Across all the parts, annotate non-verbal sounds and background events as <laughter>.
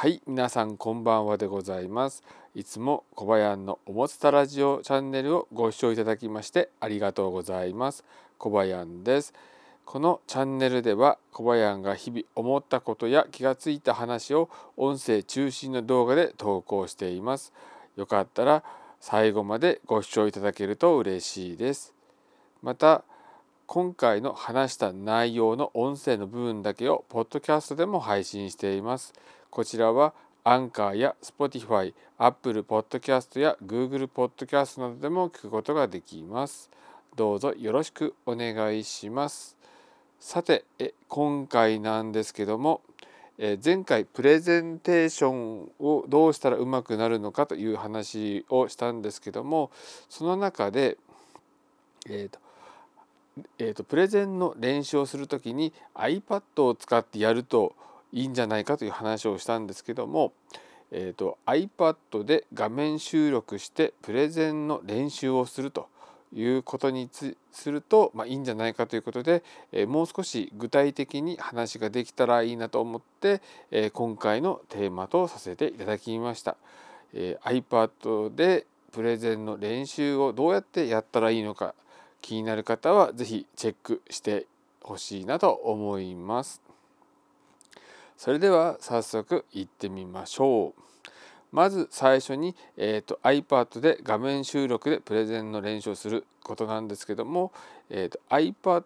はい皆さんこんばんはでございます。いつも小林のおもつたラジオチャンネルをご視聴いただきましてありがとうございます。小林です。このチャンネルでは小林が日々思ったことや気がついた話を音声中心の動画で投稿しています。よかったら最後までご視聴いただけると嬉しいです。また今回の話した内容の音声の部分だけをポッドキャストでも配信しています。こちらはアンカーや Spotify、Apple Podcast や Google Podcast などでも聞くことができます。どうぞよろしくお願いします。さてえ今回なんですけどもえ前回プレゼンテーションをどうしたらうまくなるのかという話をしたんですけどもその中で、えーとえーと、プレゼンの練習をする時に iPad を使ってやるといいんじゃないかという話をしたんですけども、えーと、iPad で画面収録してプレゼンの練習をするということにすると、まあ、いいんじゃないかということで、えー、もう少し具体的に話ができたらいいなと思って、えー、今回のテーマとさせていただきました。えー、iPad でプレゼンの練習をどうやってやったらいいのか気になる方は是非チェックしてほしいなと思います。それでは早速行ってみましょう。まず最初に、えーと、iPad で画面収録でプレゼンの練習をすることなんですけども、えーと、iPad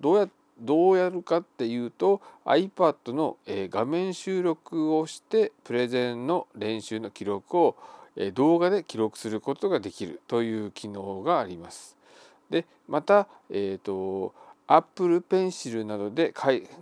どうやどうやるかっていうと iPad の、えー、画面収録をしてプレゼンの練習の記録を、えー、動画で記録することができるという機能があります。でまた、えーと、Apple Pencil などで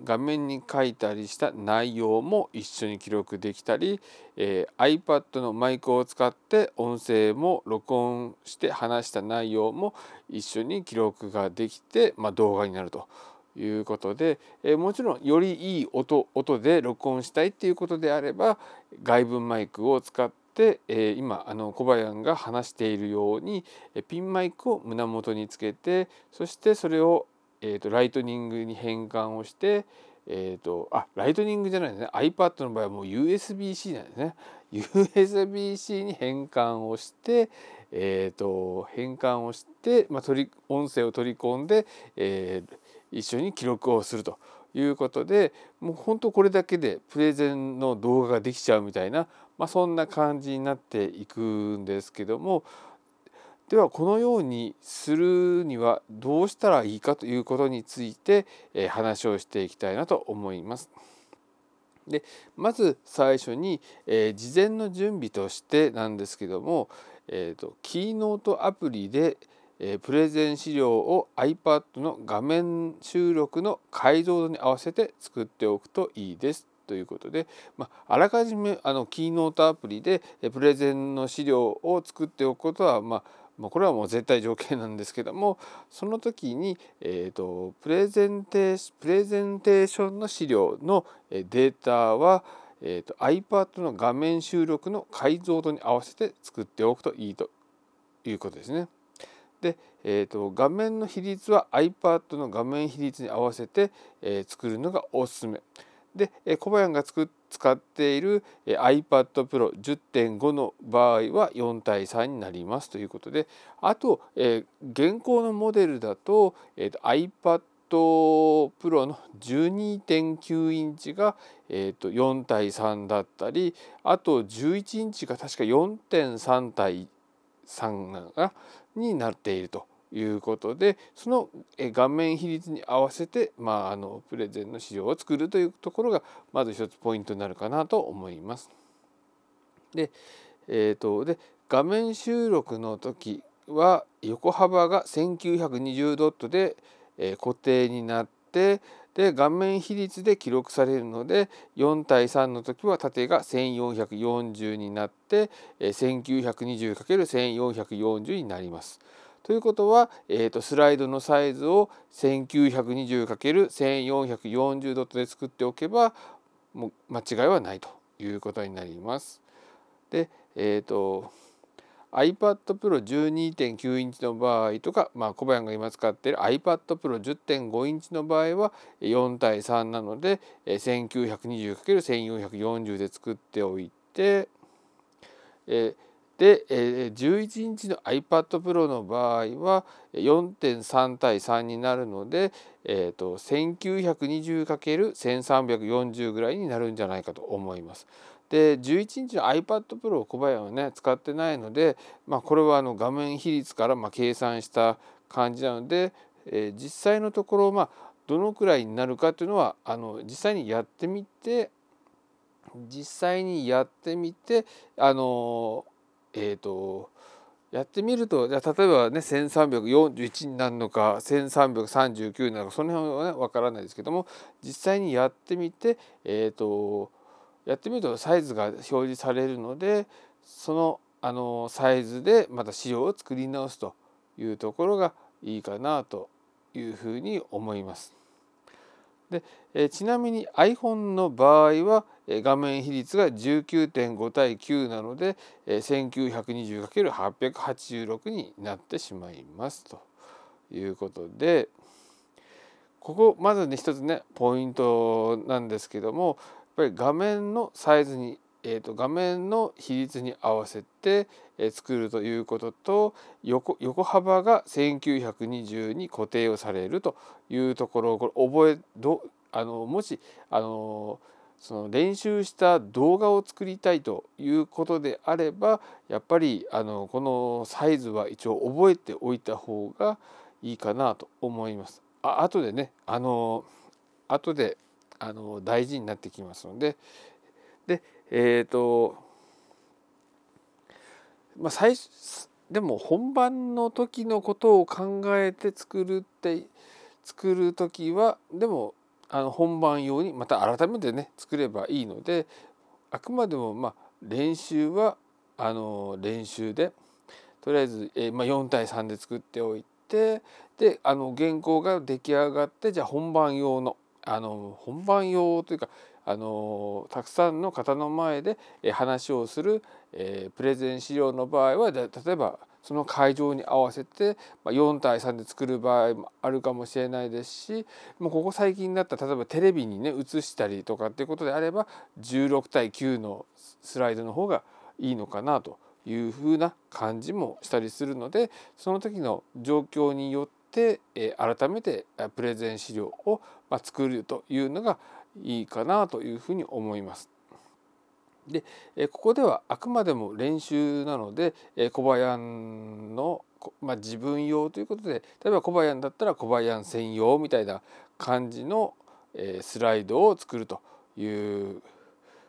画面に書いたりした内容も一緒に記録できたり、えー、iPad のマイクを使って音声も録音して話した内容も一緒に記録ができて、まあ、動画になるということで、えー、もちろんよりいい音音で録音したいっていうことであれば外部マイクを使ってで、え今あの小林が話しているようにピンマイクを胸元につけてそしてそれを、えーと、ライトニングに変換をして、えーと、あライトニングじゃないですね iPad の場合はもう USB-C なんですね USB-C に変換をして、えーと、変換をして、まあ、取り音声を取り込んで、えー、一緒に記録をすると。いうことでもう本当これだけでプレゼンの動画ができちゃうみたいな、まあ、そんな感じになっていくんですけどもではこのようにするにはどうしたらいいかということについて、話をしていきたいなと思います。でまず最初に、えー、事前の準備としてなんですけども、えーと、キーノートアプリで、えプレゼン資料を iPad の画面収録の解像度に合わせて作っておくといいですということで、まあ、あらかじめあのキーノートアプリでプレゼンの資料を作っておくことは、まあ、これはもう絶対条件なんですけども <laughs> その時に、えーと、プレゼンテープレゼンテーションの資料のデータは、えーと、iPad の画面収録の解像度に合わせて作っておくといいということですね。で、えーと、画面の比率は iPad の画面比率に合わせて、えー、作るのがおすすめ。で小林が使っている iPad Pro 10.5の場合は4対3になりますということであと、え現行のモデルだと,、えー、iPad Pro の12.9インチが、えー、と4対3だったりあと11インチが確か4.3対3になっていると。いうことでその画面比率に合わせて、まあ、あのプレゼンの資料を作るというところがまず一つポイントになるかなと思います。で,、えーと、で画面収録の時は横幅が1920ドットで、固定になってで画面比率で記録されるので4対3の時は縦が1440になって 1920×1440 になります。ということは、えーと、スライドのサイズを 1920×1440 ドットで作っておけばもう間違いはないということになります。で、えーと、iPad Pro 12.9インチの場合とか、まあ、小林が今使っている iPad Pro 10.5インチの場合は4対3なので 1920×1440 で作っておいて、えで11インチの iPad Pro の場合は4.3対3になるので、えーと、1920×1340 ぐらいになるんじゃないかと思います。で11インチの iPad Pro を小林はね使ってないので、まあ、これはあの画面比率からま計算した感じなので、えー、実際のところまあどのくらいになるかというのはあの実際にやってみて実際にやってみてあのえっ、ー、とやってみるとじゃ例えばね1341になるのか1339になるのかその辺はね分からないですけども実際にやってみてえっ、ー、とやってみるとサイズが表示されるのでそのあのサイズでまた仕様を作り直すというところがいいかなというふうに思います。でえちなみに iPhone の場合は画面比率が19.5対9なので 1920×886 になってしまいますということでここまずね一つねポイントなんですけどもやっぱり画面のサイズに、えーと、画面の比率に合わせて、え作るということと横横幅が1920に固定をされるというところをこれ覚えどあのもしあのその練習した動画を作りたいということであればやっぱりあのこのサイズは一応覚えておいた方がいいかなと思います。あ後でねあの後であの大事になってきますのででえっ、ー、とまあ最でも本番の時のことを考えて作るって作る時はでもあの本番用にまた改めてね作ればいいのであくまでもまあ練習はあの練習でとりあえず、えー、まあ、4対3で作っておいてであの原稿が出来上がってじゃあ本番用のあの本番用というかあのたくさんの方の前で話をする、えー、プレゼン資料の場合は例えばその会場に合わせて4対3で作る場合もあるかもしれないですしもうここ最近だったら例えばテレビにね映したりとかっていうことであれば16対9のスライドの方がいいのかなというふうな感じもしたりするのでその時の状況によって、え改めてプレゼン資料を作るというのがいいかなというふうに思います。でここではあくまでも練習なので小林の、まあ、自分用ということで例えば小林だったら小林専用みたいな感じのスライドを作るという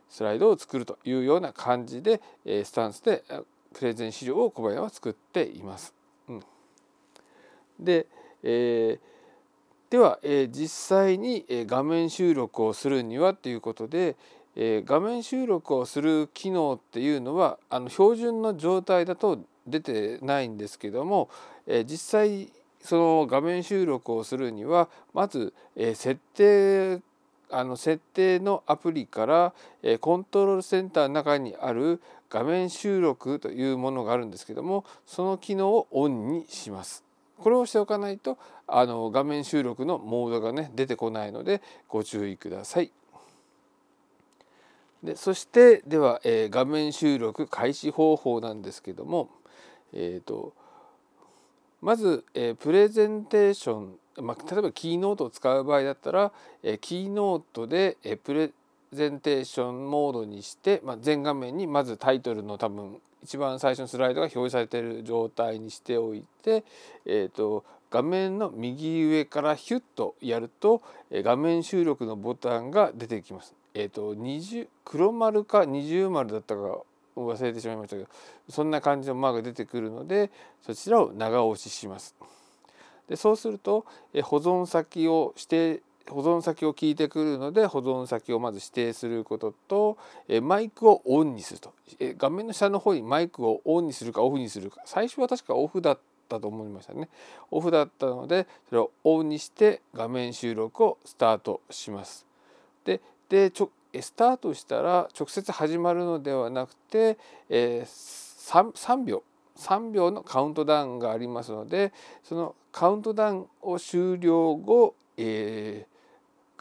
スライドを作るというような感じでスタンスでプレゼン資料を小林は作っています。うん、で、えー、では、え、実際に画面収録をするにはということで、え、画面収録をする機能っていうのはあの標準の状態だと出てないんですけども、え、実際その画面収録をするにはまず、え、設定あの設定のアプリから、えコントロールセンターの中にある画面収録というものがあるんですけどもその機能をオンにします。これをしておかないとあの画面収録のモードがね出てこないのでご注意ください。でそしてでは、えー、画面収録開始方法なんですけども、えーと、まず、えー、プレゼンテーション、まあ、例えばキーノートを使う場合だったら、えー、キーノートで、えー、プレゼンテーションモードにして、まあ、全画面にまずタイトルの多分一番最初のスライドが表示されている状態にしておいて、えーと画面の右上からヒュッとやるとえ画面収録のボタンが出てきます。え、ー、と20黒丸か二重丸だったか忘れてしまいましたけどそんな感じのマークが出てくるのでそちらを長押しします。でそうするとえ保存先を指定保存先を聞いてくるので保存先をまず指定することとマイクをオンにすると。画面の下の方にマイクをオンにするかオフにするか。最初は確かオフだったと思いましたね。オフだったのでそれをオンにして画面収録をスタートします。ででちょスタートしたら直接始まるのではなくて、え、3, 3秒3秒のカウントダウンがありますのでそのカウントダウンを終了後、えー、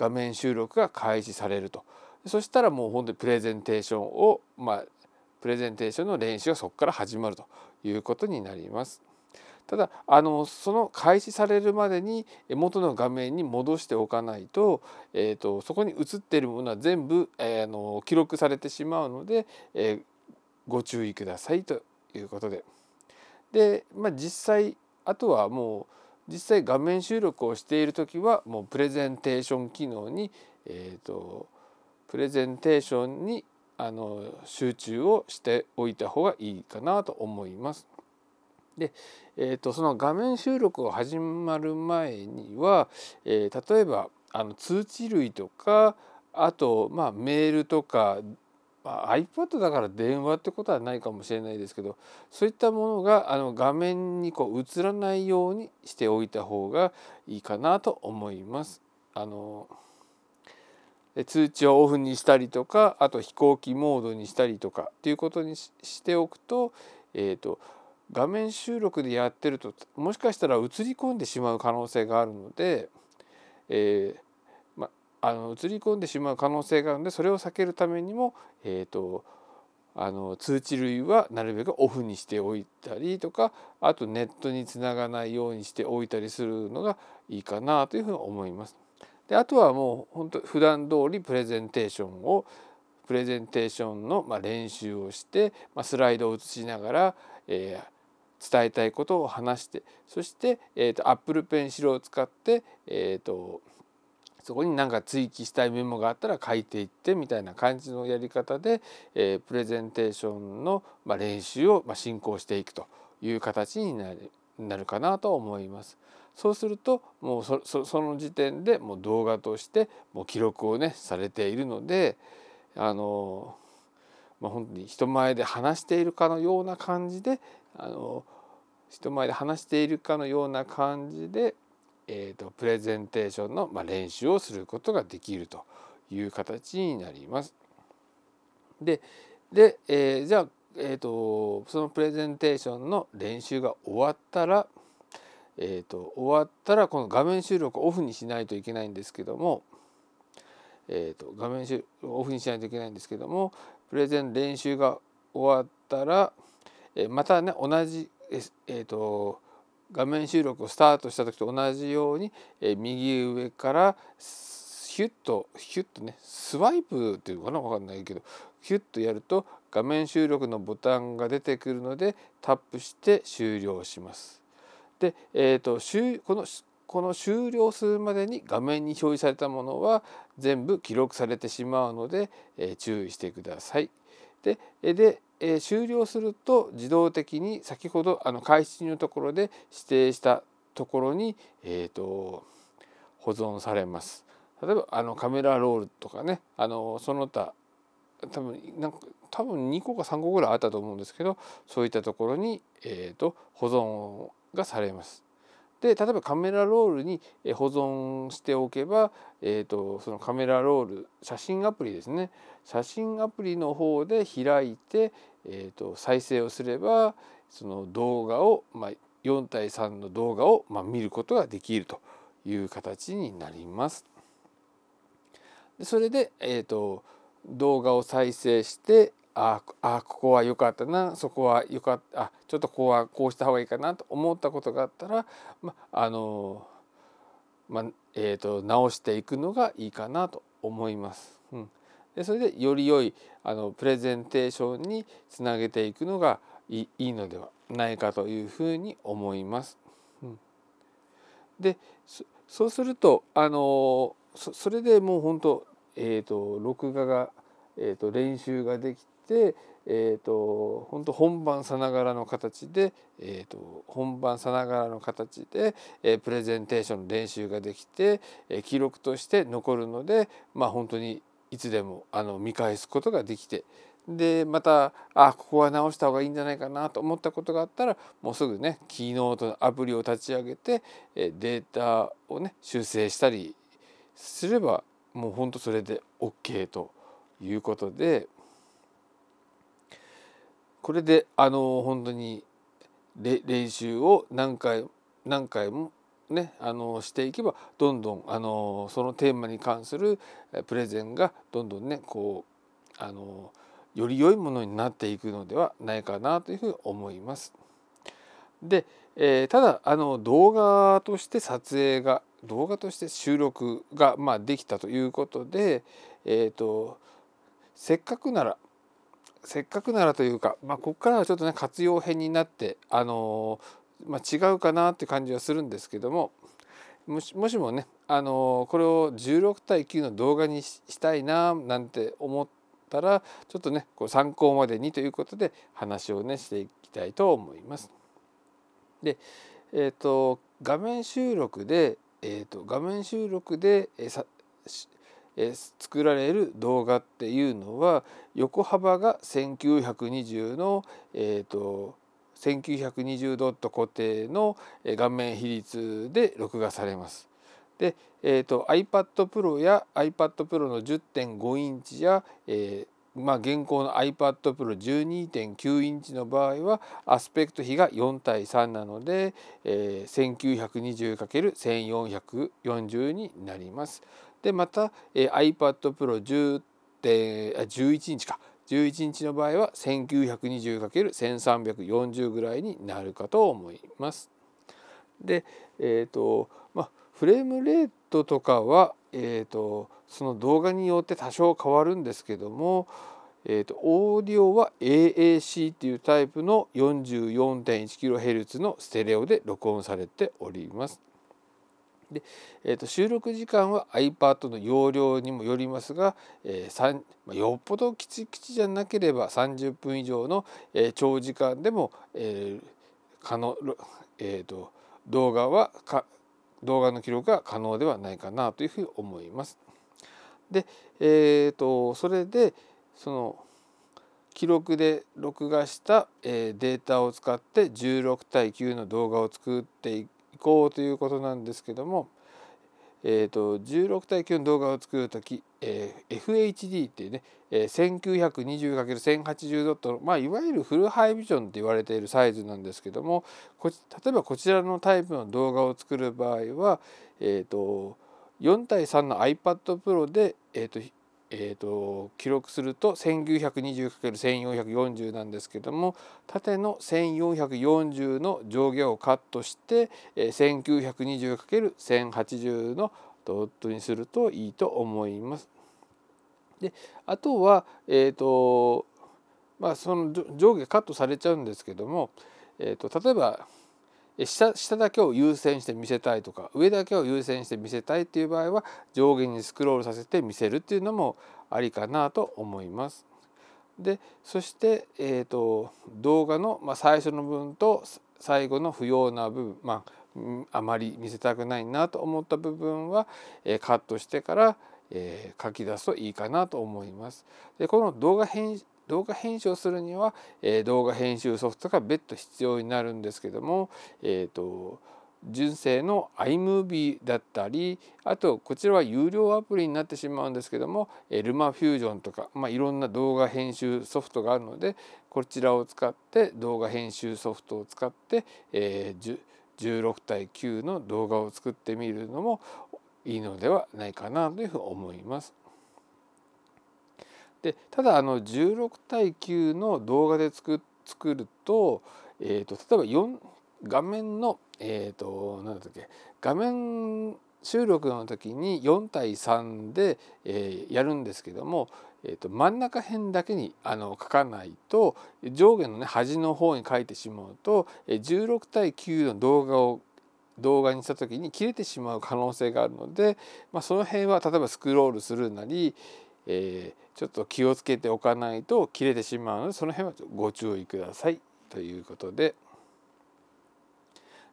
画面収録が開始されるとそしたらもう本当にプレゼンテーションをまあプレゼンテーションの練習がそこから始まるということになります。ただあのその開始されるまでに元の画面に戻しておかないと,、えーと、そこに映っているものは全部、えー、の記録されてしまうので、えー、ご注意くださいということでで、まあ、実際あとはもう実際画面収録をしている時はもうプレゼンテーション機能に、えーとプレゼンテーションにあの集中をしておいた方がいいかなと思います。で、えーと、その画面収録が始まる前には、えー、例えばあの通知類とかあと、まあ、メールとか、まあ、iPad だから電話ってことはないかもしれないですけどそういったものがあの画面にこう映らないようにしておいた方がいいかなと思います。あの通知をオフにしたりとかあと飛行機モードにしたりとかっていうことにしておくと,、えーと画面収録でやってるともしかしたら映り込んでしまう可能性があるので、えー、あの映り込んでしまう可能性があるのでそれを避けるためにも、えーと、あの通知類はなるべくオフにしておいたりとかあとネットにつながないようにしておいたりするのがいいかなというふうに思います。であとはもう本当普段通りプレゼンテーションをプレゼンテーションのま練習をして、まスライドを映しながら、えー伝えたいことを話してそして、えーと、Apple Pencil を使って、えーと、そこに何か追記したいメモがあったら書いていってみたいな感じのやり方で、えー、プレゼンテーションの、まあ、練習を、まあ、進行していくという形になるなるかなと思います。そうするともうそその時点でもう動画としてもう記録をねされているのであのまあ、本当に人前で話しているかのような感じであの人前で話しているかのような感じで、えーと、プレゼンテーションの、まあ、練習をすることができるという形になります。でで、えー、じゃあ、えーと、そのプレゼンテーションの練習が終わったら、えーと終わったらこの画面収録をオフにしないといけないんですけども、えーと、画面オフにしないといけないんですけどもプレゼン練習が終わったら、えまたね同じ、えーと、画面収録をスタートした時と同じように、え右上からヒュッとヒュッとねスワイプっていうのかな？分かんないけどヒュッとやると画面収録のボタンが出てくるのでタップして終了します。で、えーと、とこのこの終了するまでに画面に表示されたものは全部記録されてしまうので、え注意してください。でで、え終了すると自動的に先ほどあの開始のところで指定したところに、えーと、保存されます。例えばあのカメラロールとかねあのその他多分なんか多分2個か3個ぐらいあったと思うんですけどそういったところに、えーと保存がされます。で例えばカメラロールに保存しておけば、えーと、そのカメラロール写真アプリですね写真アプリの方で開いて、えーと、再生をすればその動画を、まあ、4対3の動画を、まあ、見ることができるという形になります。それで、えーと動画を再生してああここは良かったなそこは良かったあちょっとここはこうした方がいいかなと思ったことがあったら、まあのまあえーと、直していくのがいいかなと思います。でそれでより良いあのプレゼンテーションにつなげていくのがいいのではないかというふうに思います。うん、でそうするとあのそれでもう本当えーと、録画が、えーと練習ができて、えーと、本当本番さながらの形で、えーと、本番さながらの形で、えー、プレゼンテーションの練習ができて、えー、記録として残るのでまあ本当にいつでもあの見返すことができてでまたあここは直した方がいいんじゃないかなと思ったことがあったらもうすぐねキーノートのアプリを立ち上げてデータをね修正したりすればもうほんとそれで OK ということでこれであの本当に練習を何回何回もね、あのしていけばどんどんあのそのテーマに関するプレゼンがどんどんねこうあのより良いものになっていくのではないかなというふうに思います。で、えー、ただあの動画として撮影が動画として収録が、まあ、できたということで、えーと、せっかくならせっかくならというか、まあ、ここからはちょっとね活用編になってあのまあ、違うかなって感じはするんですけどももしもしもねあのこれを16対9の動画にしたいななんて思ったらちょっとねこう参考までにということで話をねしていきたいと思います。で、えーと、画面収録で、えーと、画面収録で、えー、え、作られる動画っていうのは横幅が1920の、えーと1920ドット固定の顔面比率で録画されます。で、えーと、iPad Pro や iPad Pro の10.5インチや、えー、まあ、現行の iPad Pro 12.9インチの場合はアスペクト比が4対3なので、えー、1920×1440 になります。でまた、えー、iPad Pro 10 11インチか11日の場合は 1920×1340 ぐらいになるかと思います。で、えーとまあ、フレームレートとかは、えーと、その動画によって多少変わるんですけども、えーと、オーディオは AAC っていうタイプの 44.1kHz のステレオで録音されております。で、えー、と収録時間は iPad の容量にもよりますが、えー、よっぽどきちきちじゃなければ30分以上の、えー、長時間でも、えー可能えーと、動画はか動画の記録が可能ではないかなというふうに思います。で、えーと、それでその記録で録画した、データを使って16対9の動画を作っていこうということなんですけども、えーと、16対9の動画を作る時、えー、FHD っていうね、えー、1920×1080 ドットの、まあ、いわゆるフルハイビジョンって言われているサイズなんですけどもこ例えばこちらのタイプの動画を作る場合は、えーと、4対3の iPad Pro で、えーとえーと、記録すると 1920×1440 なんですけども縦の1440の上下をカットして、えー、1920×1080 のドットにするといいと思います。であとは、えーとまあ、その上下カットされちゃうんですけども、えーと例えば下下だけを優先して見せたいとか上だけを優先して見せたいっていう場合は上下にスクロールさせて見せるっていうのもありかなと思います。でそして、えーと、動画の、まあ、最初の部分と最後の不要な部分、まあ、あまり見せたくないなと思った部分は、えー、カットしてから、えー、書き出すといいかなと思います。でこの動画編動画編集をするには、えー、動画編集ソフトが別途必要になるんですけども、えーと、純正の iMovie だったりあとこちらは有料アプリになってしまうんですけどもルマフュージョンとか、まあ、いろんな動画編集ソフトがあるのでこちらを使って動画編集ソフトを使って、えー、16対9の動画を作ってみるのもいいのではないかなというふうに思います。でただあの16対9の動画で作作ると,、えーと、例えば4画面のえ、ー、と何だっけ画面収録の時に4対3で、えー、やるんですけども、えーと、真ん中辺だけにあの書かないと上下のね端の方に書いてしまうと16対9の動画を動画にした時に切れてしまう可能性があるので、まあ、その辺は例えばスクロールするなり、えー、ちょっと気をつけておかないと切れてしまうのでその辺はご注意ください。ということで。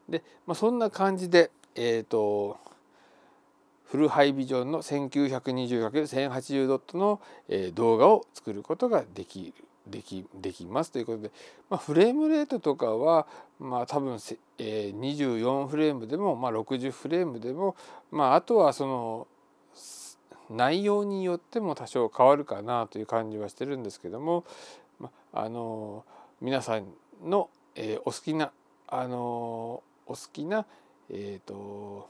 で、まあ、そんな感じでえ、ー、とフルハイビジョンの 1920×1080 ドットの、えー、動画を作ることができるできできます。ということで、まあ、フレームレートとかは、まあ、多分、えー、24フレームでも、まあ、60フレームでも、まあ、あとはその内容によっても多少変わるかなという感じはしてるんですけども、あの皆さんの、えー、お好きなあのお好きなえっ、ー、と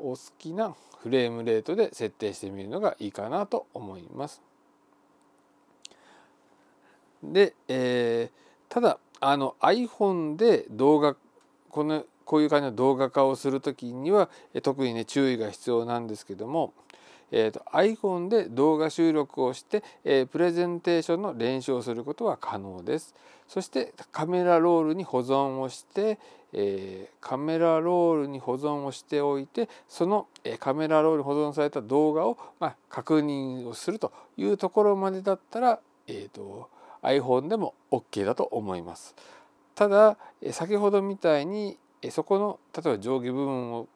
お好きなフレームレートで設定してみるのがいいかなと思います。で、えー、ただあの iPhone で動画このこういう感じの動画化をする時には特にね注意が必要なんですけども、えーと、iPhone で動画収録をして、えー、プレゼンテーションの練習をすることは可能です。そしてカメラロールに保存をして、えー、カメラロールに保存をしておいてその、えー、カメラロールに保存された動画を、まあ、確認をするというところまでだったら、えーと iPhone でも OK だと思います。ただえ先ほどみたいにえそこの例えば上下部分を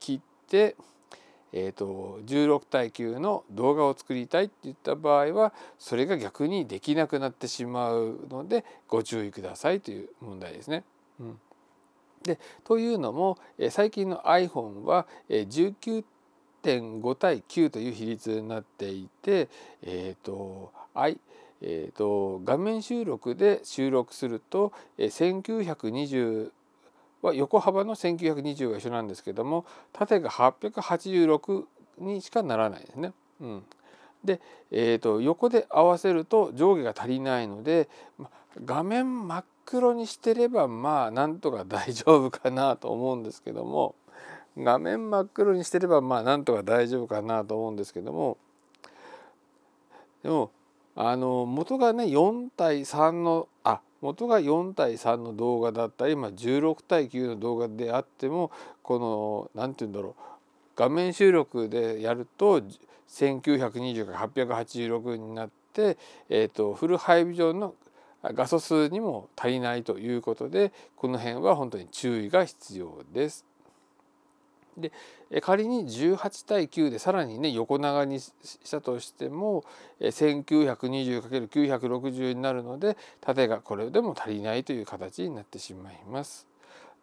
切って、えーと、16対9の動画を作りたいっていった場合はそれが逆にできなくなってしまうのでご注意くださいという問題ですね。うんでというのもえ最近の iPhone は19.5対9という比率になっていて、えーと、I えーと、画面収録で収録すると、えー、1920は横幅の1920が一緒なんですけども縦が886にしかならないですね。うん、で、えーと、横で合わせると上下が足りないので、画面真っ黒にしてればまあなんとか大丈夫かなと思うんですけども画面真っ黒にしてればまあなんとか大丈夫かなと思うんですけどもでもあの元がね4対3のあ元が4対3の動画だったり、まあ、16対9の動画であってもこの何て言うんだろう画面収録でやると1920から886になって、えーと、フルハイビジョンの画素数にも足りないということでこの辺は本当に注意が必要です。で仮に18対9でさらにね横長にしたとしても 1920×960 になるので縦がこれでも足りないという形になってしまいます。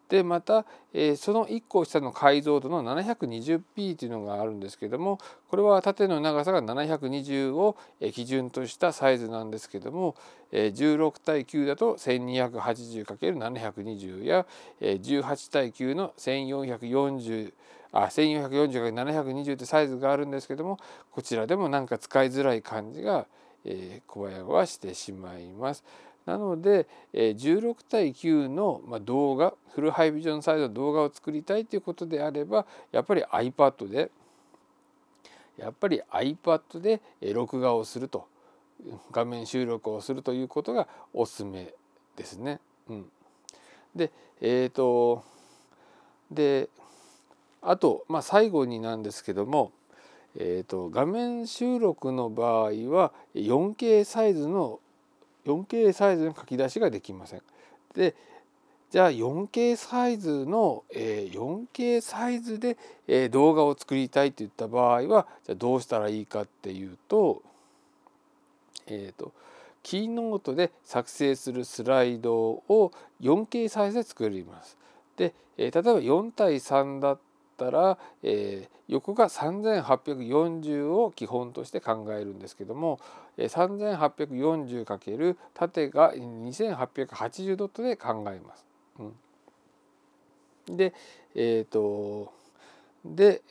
でまた、えー、その1個下の解像度の 720p というのがあるんですけどもこれは縦の長さが720を基準としたサイズなんですけども、えー、16対9だと 1280×720 や、えー、18対9の1440あ 1440×720 ってサイズがあるんですけどもこちらでもなんか使いづらい感じが、えー、小林はしてしまいます。なので16対9の動画フルハイビジョンサイズの動画を作りたいということであればやっぱり iPad でやっぱり iPad で録画をすると画面収録をするということがおすすめですね。うん、でえっ、ー、とであと、まあ、最後になんですけども、えーと画面収録の場合は 4K サイズの 4K サイズの書き出しができません。でじゃあ 4K サイズの、え、4K サイズで、え、動画を作りたいといった場合はじゃあどうしたらいいかっていうと,、えーと、キーノートで作成するスライドを 4K サイズで作ります。で、え、例えば4対3だっったら、えー、横が3840を基本として考えるんですけどもえー 3840× 縦が2880ドットで考えます。うん、でえっ、ー、とで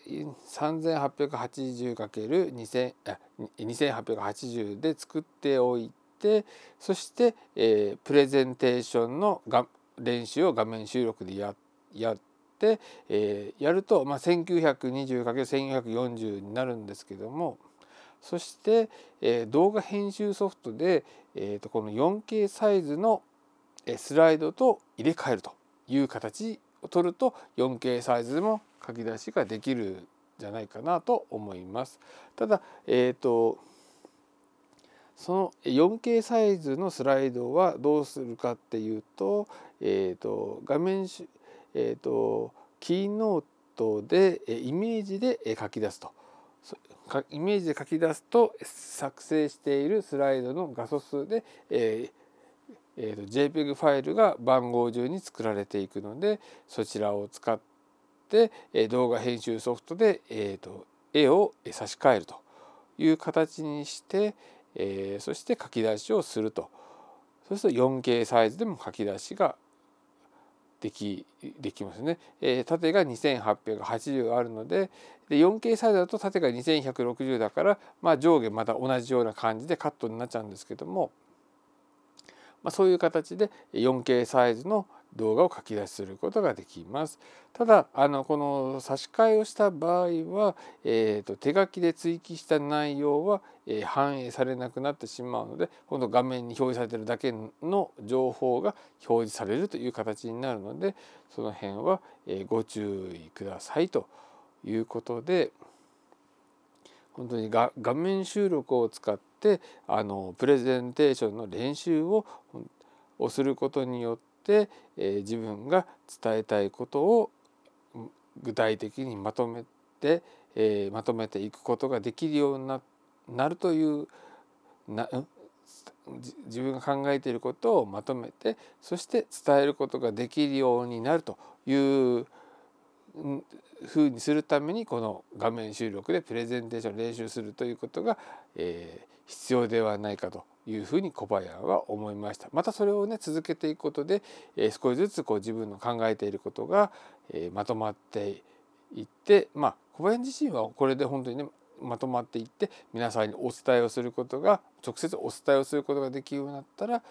3880×2880 で作っておいてそして、えー、プレゼンテーションのが練習を画面収録でややって、えー、やると、まあ、1920×1440 になるんですけどもそして、えー、動画編集ソフトで、えー、とこの 4K サイズのスライドと入れ替えるという形を取ると 4K サイズでも書き出しができるんじゃないかなと思います。ただ、えーと、その 4K サイズのスライドはどうするかっていうと,、えーと、画面えーと、キーノートでイメージで書き出すと。イメージで書き出すと作成しているスライドの画素数で、えーえーと、JPEG ファイルが番号順に作られていくのでそちらを使って、え動画編集ソフトで、えーと、絵を差し替えるという形にして、えー、そして書き出しをすると。そうすると 4K サイズでも書き出しができできますね、えー、縦が2880あるのでで 4K サイズだと縦が2160だから、まあ、上下また同じような感じでカットになっちゃうんですけども、まあ、そういう形で 4K サイズの動画を書き出しすることができます。ただあのこの差し替えをした場合は、えーと、手書きで追記した内容は、えー、反映されなくなってしまうので今度画面に表示されてるだけの情報が表示されるという形になるのでその辺は、えー、ご注意くださいということで本当に画面収録を使ってあのプレゼンテーションの練習ををすることによって、え、自分が伝えたいことを具体的にまとめて、え、まとめていくことができるようにななるというな自分が考えていることをまとめてそして伝えることができるようになるというふうにするためにこの画面収録でプレゼンテーション練習するということが、えー、必要ではないかというふうに小林は思いましたまたそれをね続けていくことで、えー、少しずつこう自分の考えていることが、えー、まとまっていってまあ小林自身はこれで本当にねまとまっていって皆さんにお伝えをすることが直接お伝えをすることができるようになったら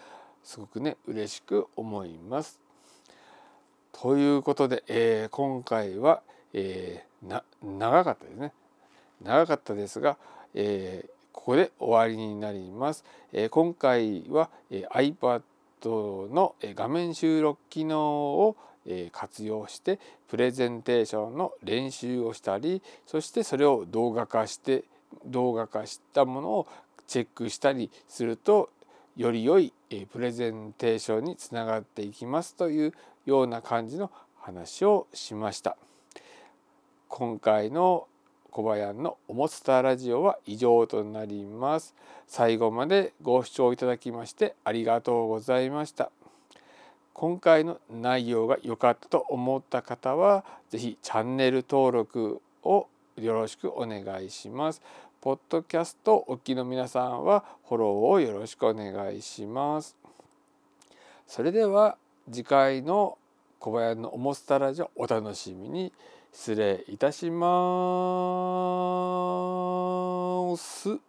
すごくね嬉しく思います。ということで、えー、今回は、えー、長かったですね長かったですが、えー、ここで終わりになります。え今回は、え iPad の画面収録機能を活用してプレゼンテーションの練習をしたりそしてそれを動画化して動画化したものをチェックしたりするとより良いプレゼンテーションにつながっていきますというような感じの話をしました。今回の小林のおもつたラジオは以上となります。最後までご視聴いただきましてありがとうございました。今回の内容が良かったと思った方は是非チャンネル登録をよろしくお願いします。ポッドキャストお聞きの皆さんはフォローをよろしくお願いします。それでは次回の小林のおもつたラジオお楽しみに。失礼いたします。